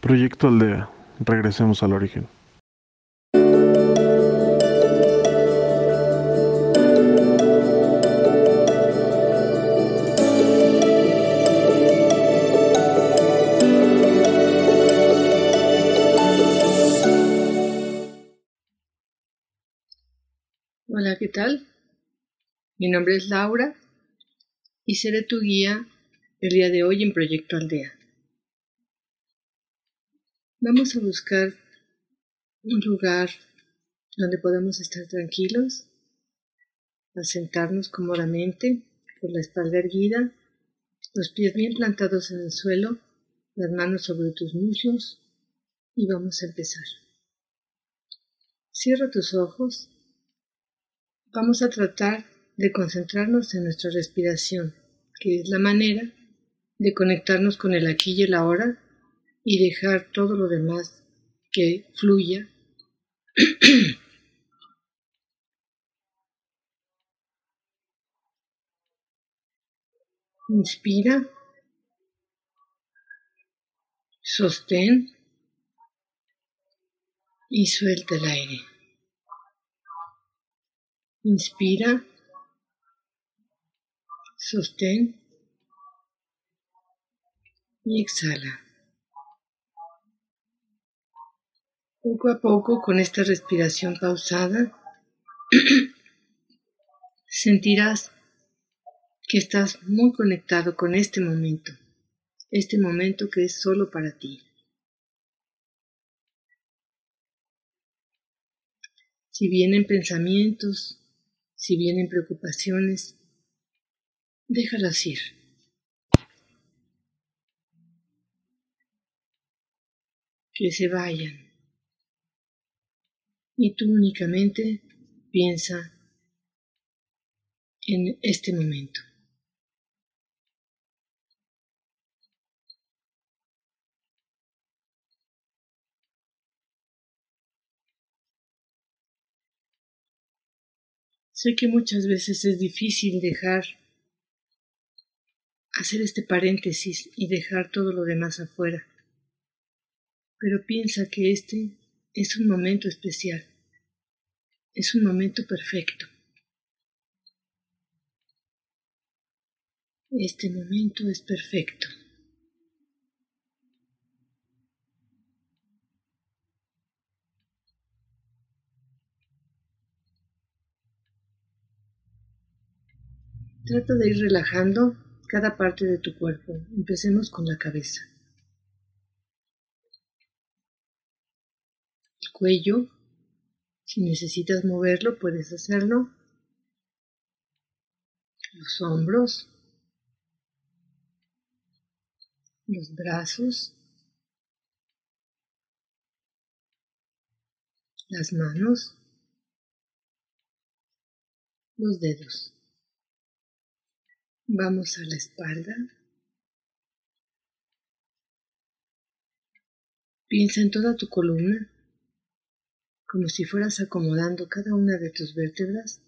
Proyecto Aldea. Regresemos al origen. Hola, ¿qué tal? Mi nombre es Laura y seré tu guía el día de hoy en Proyecto Aldea. Vamos a buscar un lugar donde podamos estar tranquilos, a sentarnos cómodamente, con la espalda erguida, los pies bien plantados en el suelo, las manos sobre tus muslos y vamos a empezar. Cierra tus ojos. Vamos a tratar de concentrarnos en nuestra respiración, que es la manera de conectarnos con el aquí y el ahora y dejar todo lo demás que fluya. Inspira. Sostén. Y suelta el aire. Inspira. Sostén. Y exhala. Poco a poco, con esta respiración pausada, sentirás que estás muy conectado con este momento, este momento que es solo para ti. Si vienen pensamientos, si vienen preocupaciones, déjalas ir. Que se vayan y tú únicamente piensa en este momento. Sé que muchas veces es difícil dejar hacer este paréntesis y dejar todo lo demás afuera, pero piensa que este es un momento especial. Es un momento perfecto. Este momento es perfecto. Trata de ir relajando cada parte de tu cuerpo. Empecemos con la cabeza. cuello. Si necesitas moverlo, puedes hacerlo. Los hombros. Los brazos. Las manos. Los dedos. Vamos a la espalda. Piensa en toda tu columna como si fueras acomodando cada una de tus vértebras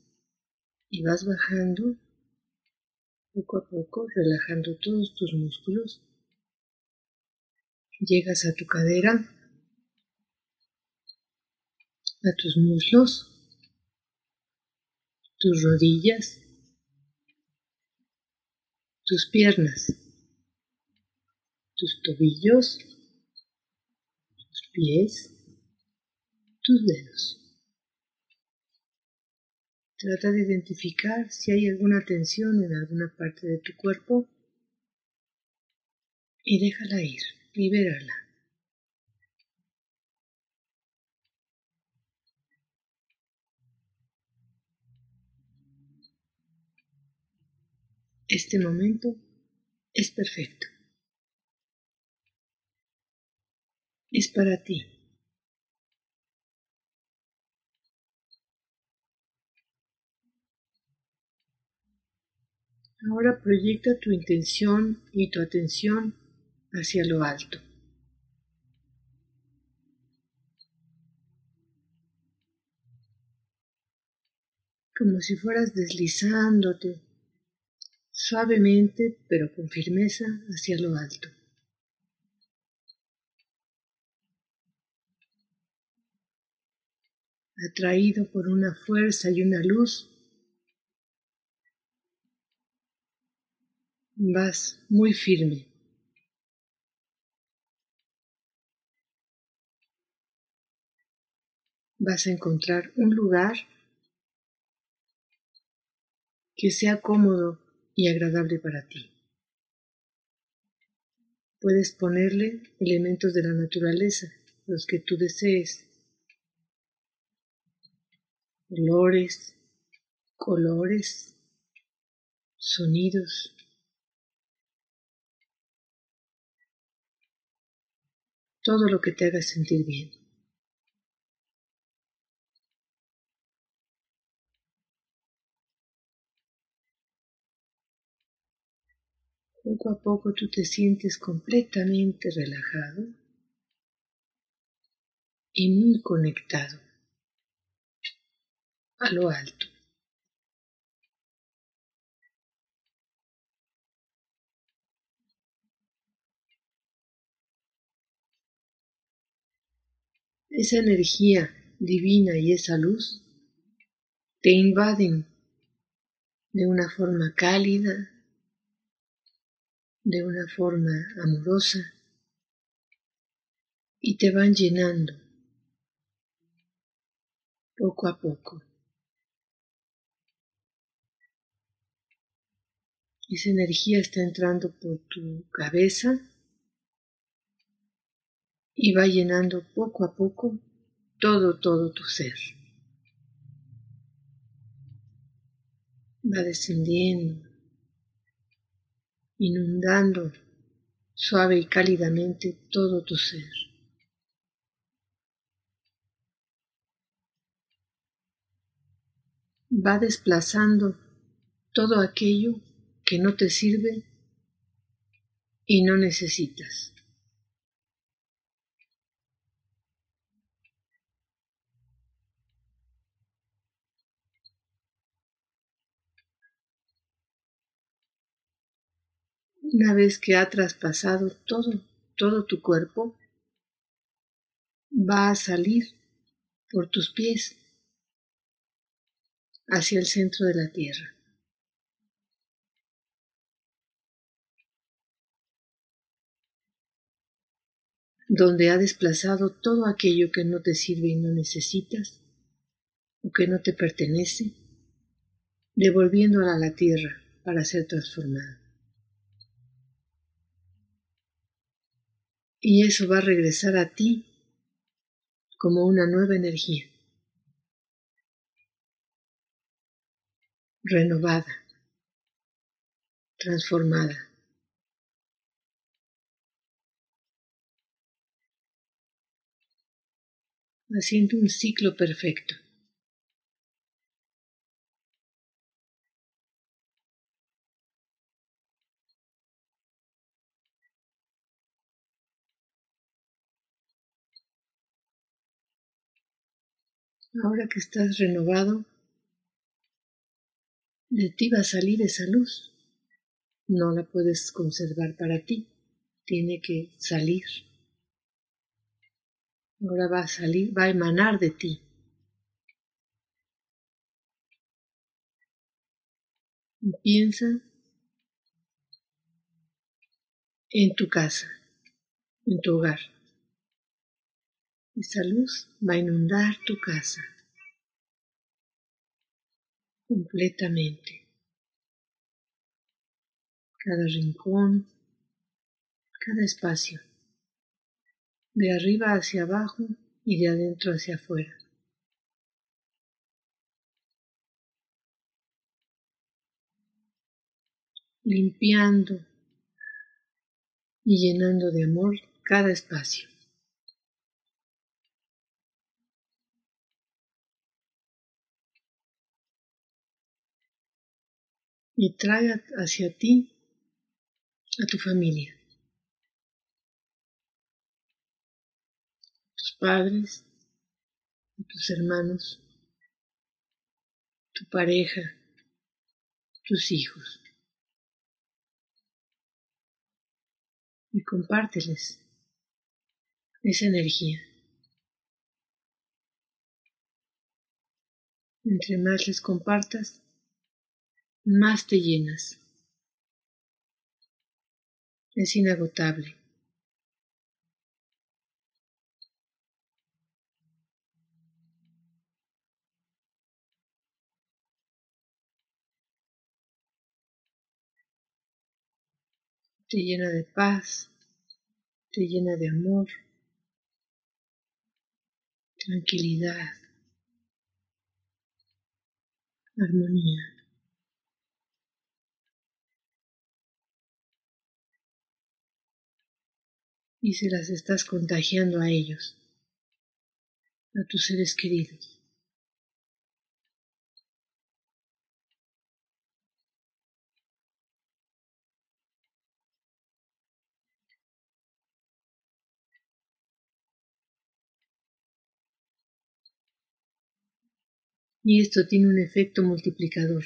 y vas bajando poco a poco, relajando todos tus músculos. Llegas a tu cadera, a tus muslos, tus rodillas, tus piernas, tus tobillos, tus pies, tus dedos. Trata de identificar si hay alguna tensión en alguna parte de tu cuerpo y déjala ir, libérala. Este momento es perfecto. Es para ti. Ahora proyecta tu intención y tu atención hacia lo alto. Como si fueras deslizándote suavemente pero con firmeza hacia lo alto. Atraído por una fuerza y una luz vas muy firme. Vas a encontrar un lugar que sea cómodo y agradable para ti. Puedes ponerle elementos de la naturaleza, los que tú desees. Olores, colores, sonidos. Todo lo que te haga sentir bien. Poco a poco tú te sientes completamente relajado y muy conectado a lo alto. Esa energía divina y esa luz te invaden de una forma cálida, de una forma amorosa y te van llenando poco a poco. Esa energía está entrando por tu cabeza y va llenando poco a poco todo, todo tu ser. Va descendiendo inundando suave y cálidamente todo tu ser. Va desplazando todo aquello que no te sirve y no necesitas. Una vez que ha traspasado todo, todo tu cuerpo, va a salir por tus pies hacia el centro de la tierra. donde ha desplazado todo aquello que no te sirve y no necesitas, o que no te pertenece, devolviéndola a la tierra para ser transformada. Y eso va a regresar a ti como una nueva energía, renovada, transformada. haciendo un ciclo perfecto. Ahora que estás renovado, de ti va a salir esa luz. No la puedes conservar para ti, tiene que salir. Ahora va a salir, va a emanar de ti. Y piensa en tu casa, en tu hogar. Esa luz va a inundar tu casa completamente. Cada rincón, cada espacio, de arriba hacia abajo y de adentro hacia afuera. limpiando y llenando de amor cada espacio. Y trae hacia ti a tu familia, tus padres, tus hermanos, tu pareja, tus hijos. Y compárteles esa energía. Entre más les compartas, más te llenas. Es inagotable. Te llena de paz, te llena de amor, tranquilidad, armonía. Y se las estás contagiando a ellos, a tus seres queridos. Y esto tiene un efecto multiplicador.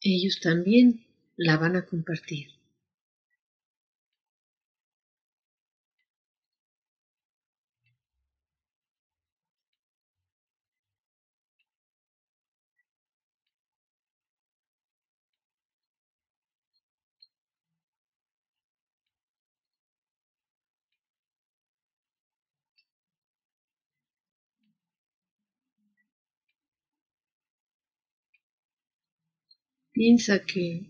Ellos también la van a compartir. Piensa que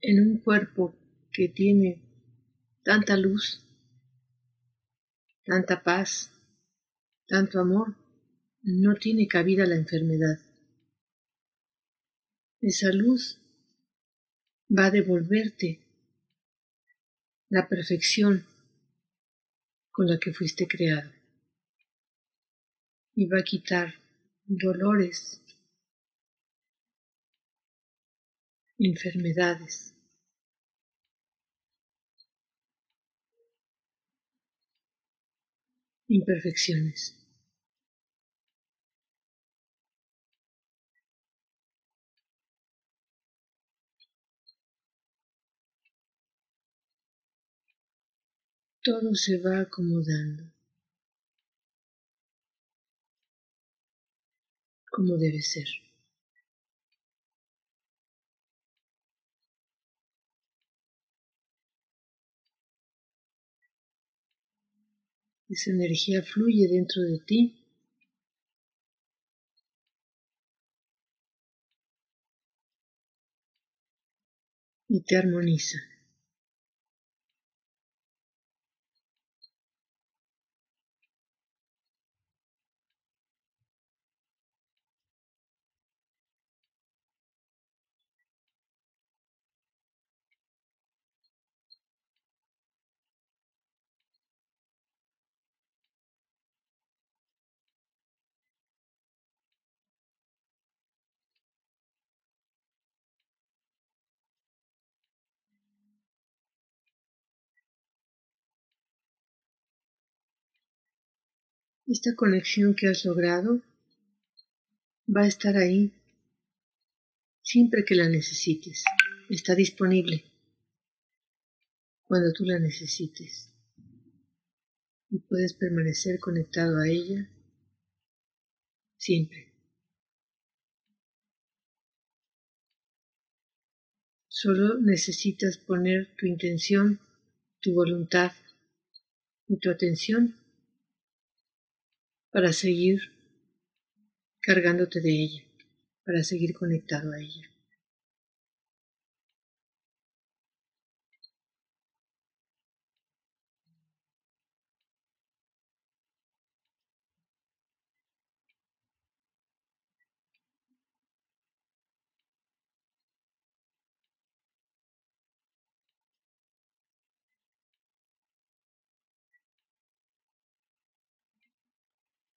en un cuerpo que tiene tanta luz, tanta paz, tanto amor, no tiene cabida la enfermedad. Esa luz va a devolverte la perfección con la que fuiste creado y va a quitar dolores, enfermedades. imperfecciones. Todo se va acomodando como debe ser. Esa energía fluye dentro de ti. Y te armoniza. Esta conexión que has logrado va a estar ahí siempre que la necesites. Está disponible cuando tú la necesites. Y puedes permanecer conectado a ella siempre. Solo necesitas poner tu intención, tu voluntad y tu atención para seguir cargándote de ella, para seguir conectado a ella.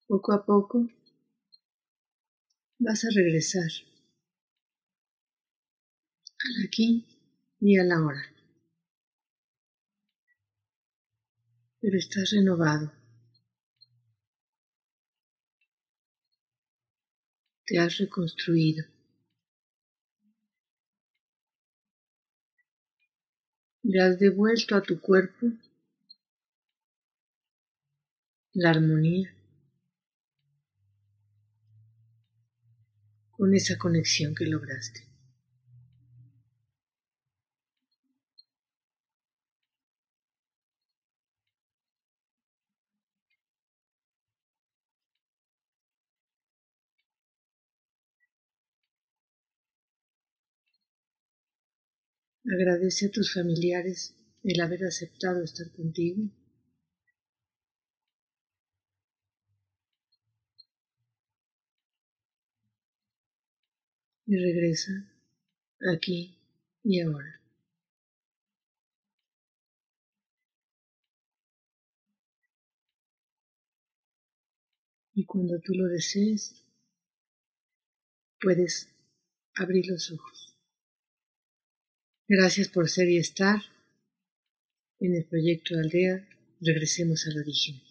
Poco a poco vas a regresar al aquí y a la hora. Pero estás renovado. Te has reconstruido. Le has devuelto a tu cuerpo la armonía con esa conexión que lograste. Agradece a tus familiares el haber aceptado estar contigo. Y regresa aquí y ahora. Y cuando tú lo desees, puedes abrir los ojos. Gracias por ser y estar en el proyecto Aldea. Regresemos al origen.